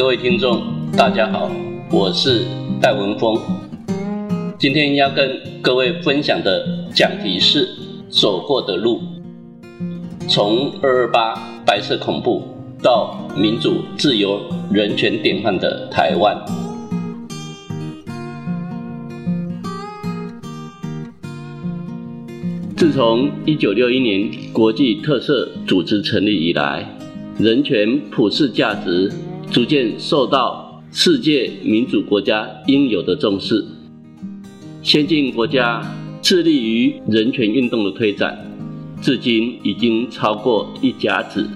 各位听众，大家好，我是戴文峰。今天要跟各位分享的讲题是“走过的路”，从二二八白色恐怖到民主、自由、人权典范的台湾。自从一九六一年国际特色组织成立以来，人权普世价值。逐渐受到世界民主国家应有的重视，先进国家致力于人权运动的推展，至今已经超过一甲子。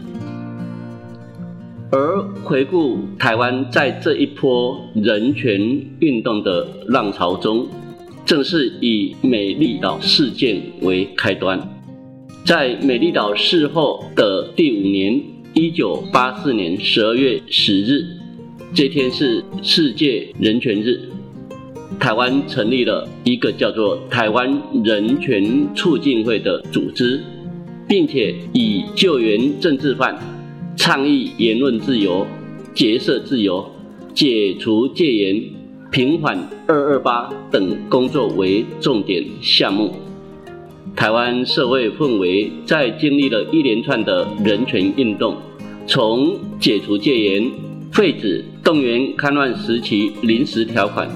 而回顾台湾在这一波人权运动的浪潮中，正是以美丽岛事件为开端。在美丽岛事后的第五年。一九八四年十二月十日，这天是世界人权日。台湾成立了一个叫做台湾人权促进会的组织，并且以救援政治犯、倡议言论自由、结社自由、解除戒严、平反二二八等工作为重点项目。台湾社会氛围在经历了一连串的人权运动，从解除戒严、废止动员戡乱时期临时条款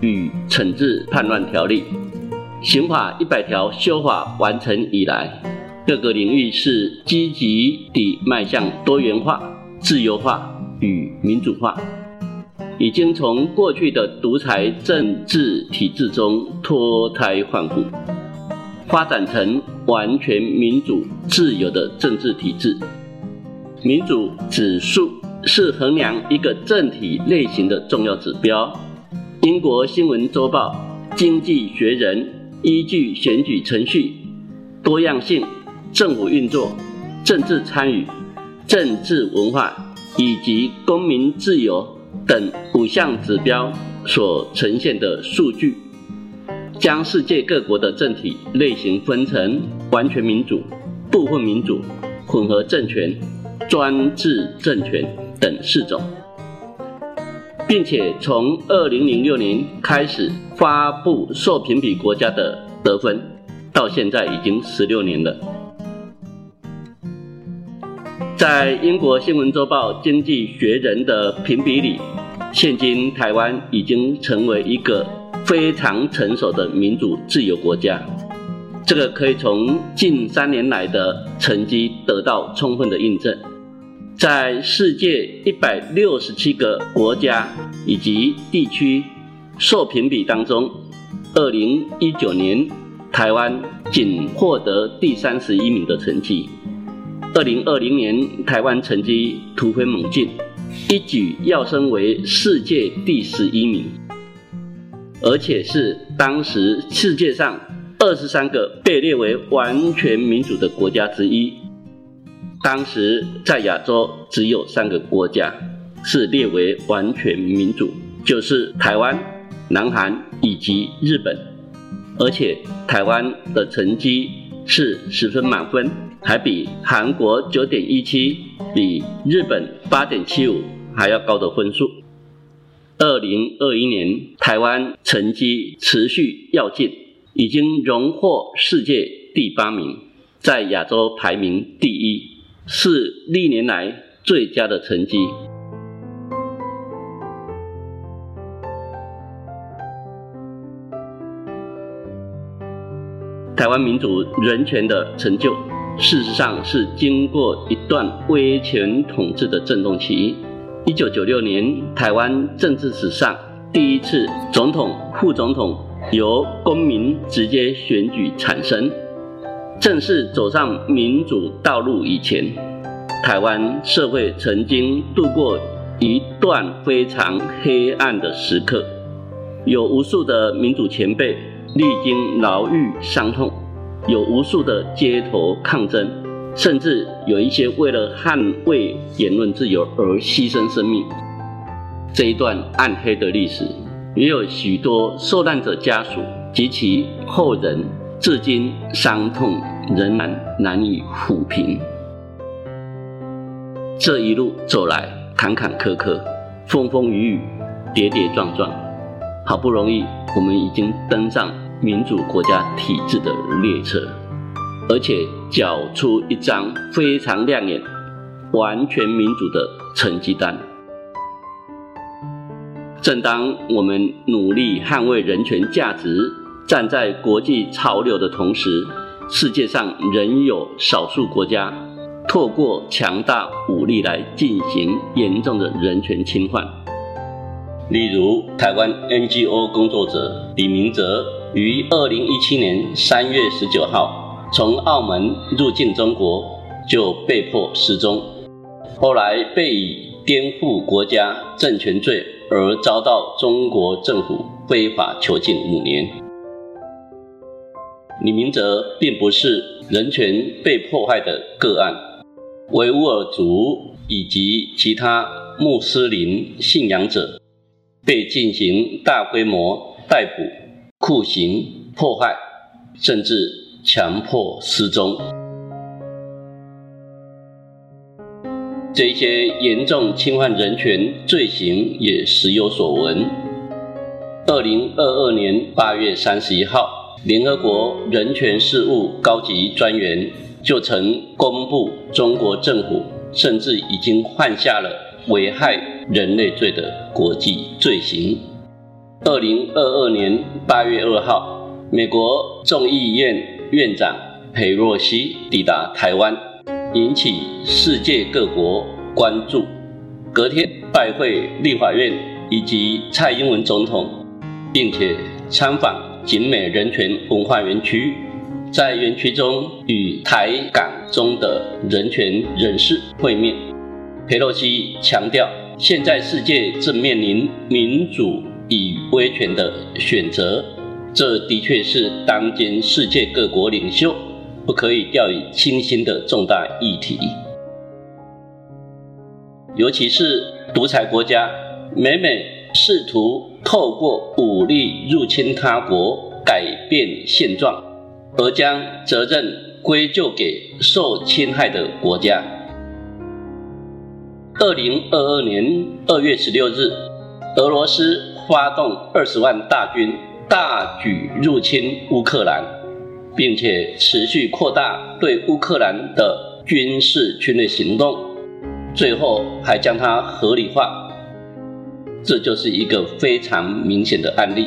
与惩治叛乱条例、刑法一百条修法完成以来，各个领域是积极地迈向多元化、自由化与民主化，已经从过去的独裁政治体制中脱胎换骨。发展成完全民主、自由的政治体制。民主指数是衡量一个政体类型的重要指标。英国新闻周报、经济学人依据选举程序、多样性、政府运作、政治参与、政治文化以及公民自由等五项指标所呈现的数据。将世界各国的政体类型分成完全民主、部分民主、混合政权、专制政权等四种，并且从二零零六年开始发布受评比国家的得分，到现在已经十六年了。在英国新闻周报《经济学人》的评比里，现今台湾已经成为一个。非常成熟的民主自由国家，这个可以从近三年来的成绩得到充分的印证。在世界一百六十七个国家以及地区受评比当中，二零一九年台湾仅获得第三十一名的成绩。二零二零年台湾成绩突飞猛进，一举跃升为世界第十一名。而且是当时世界上二十三个被列为完全民主的国家之一。当时在亚洲只有三个国家是列为完全民主，就是台湾、南韩以及日本。而且台湾的成绩是十分满分，还比韩国九点一七、比日本八点七五还要高的分数。二零二一年，台湾成绩持续跃进，已经荣获世界第八名，在亚洲排名第一，是历年来最佳的成绩。台湾民主人权的成就，事实上是经过一段威权统治的震动期。一九九六年，台湾政治史上第一次总统、副总统由公民直接选举产生，正式走上民主道路以前，台湾社会曾经度过一段非常黑暗的时刻，有无数的民主前辈历经牢狱伤痛，有无数的街头抗争。甚至有一些为了捍卫言论自由而牺牲生命，这一段暗黑的历史，也有许多受难者家属及其后人，至今伤痛仍然难以抚平。这一路走来坎坎坷坷，风风雨雨、跌跌撞撞，好不容易我们已经登上民主国家体制的列车，而且缴出一张非常亮眼、完全民主的成绩单。正当我们努力捍卫人权价值、站在国际潮流的同时，世界上仍有少数国家透过强大武力来进行严重的人权侵犯。例如，台湾 NGO 工作者李明哲于二零一七年三月十九号从澳门入境中国，就被迫失踪，后来被以颠覆国家政权罪。而遭到中国政府非法囚禁五年。李明哲并不是人权被破坏的个案，维吾尔族以及其他穆斯林信仰者被进行大规模逮捕、酷刑、破坏，甚至强迫失踪。这些严重侵犯人权罪行也时有所闻。二零二二年八月三十一号，联合国人权事务高级专员就曾公布，中国政府甚至已经犯下了危害人类罪的国际罪行。二零二二年八月二号，美国众议院院长佩洛西抵达台湾。引起世界各国关注。隔天拜会立法院以及蔡英文总统，并且参访景美人权文化园区，在园区中与台港中的人权人士会面。佩洛西强调，现在世界正面临民主与威权的选择，这的确是当今世界各国领袖。不可以掉以轻心的重大议题，尤其是独裁国家每每试图透过武力入侵他国改变现状，而将责任归咎给受侵害的国家。二零二二年二月十六日，俄罗斯发动二十万大军大举入侵乌克兰。并且持续扩大对乌克兰的军事侵略行动，最后还将它合理化，这就是一个非常明显的案例。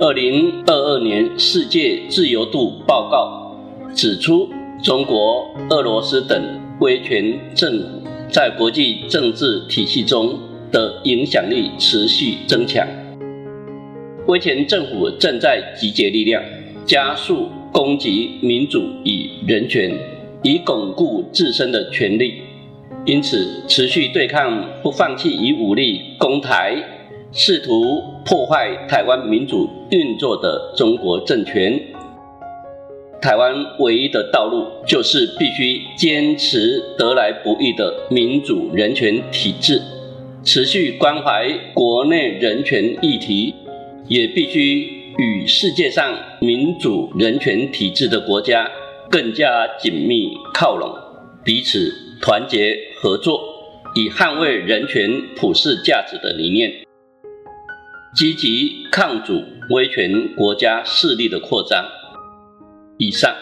二零二二年世界自由度报告指出，中国、俄罗斯等威权政府在国际政治体系中的影响力持续增强。威权政府正在集结力量，加速攻击民主与人权，以巩固自身的权利。因此，持续对抗、不放弃以武力攻台、试图破坏台湾民主运作的中国政权，台湾唯一的道路就是必须坚持得来不易的民主人权体制，持续关怀国内人权议题。也必须与世界上民主人权体制的国家更加紧密靠拢，彼此团结合作，以捍卫人权普世价值的理念，积极抗阻威权国家势力的扩张。以上。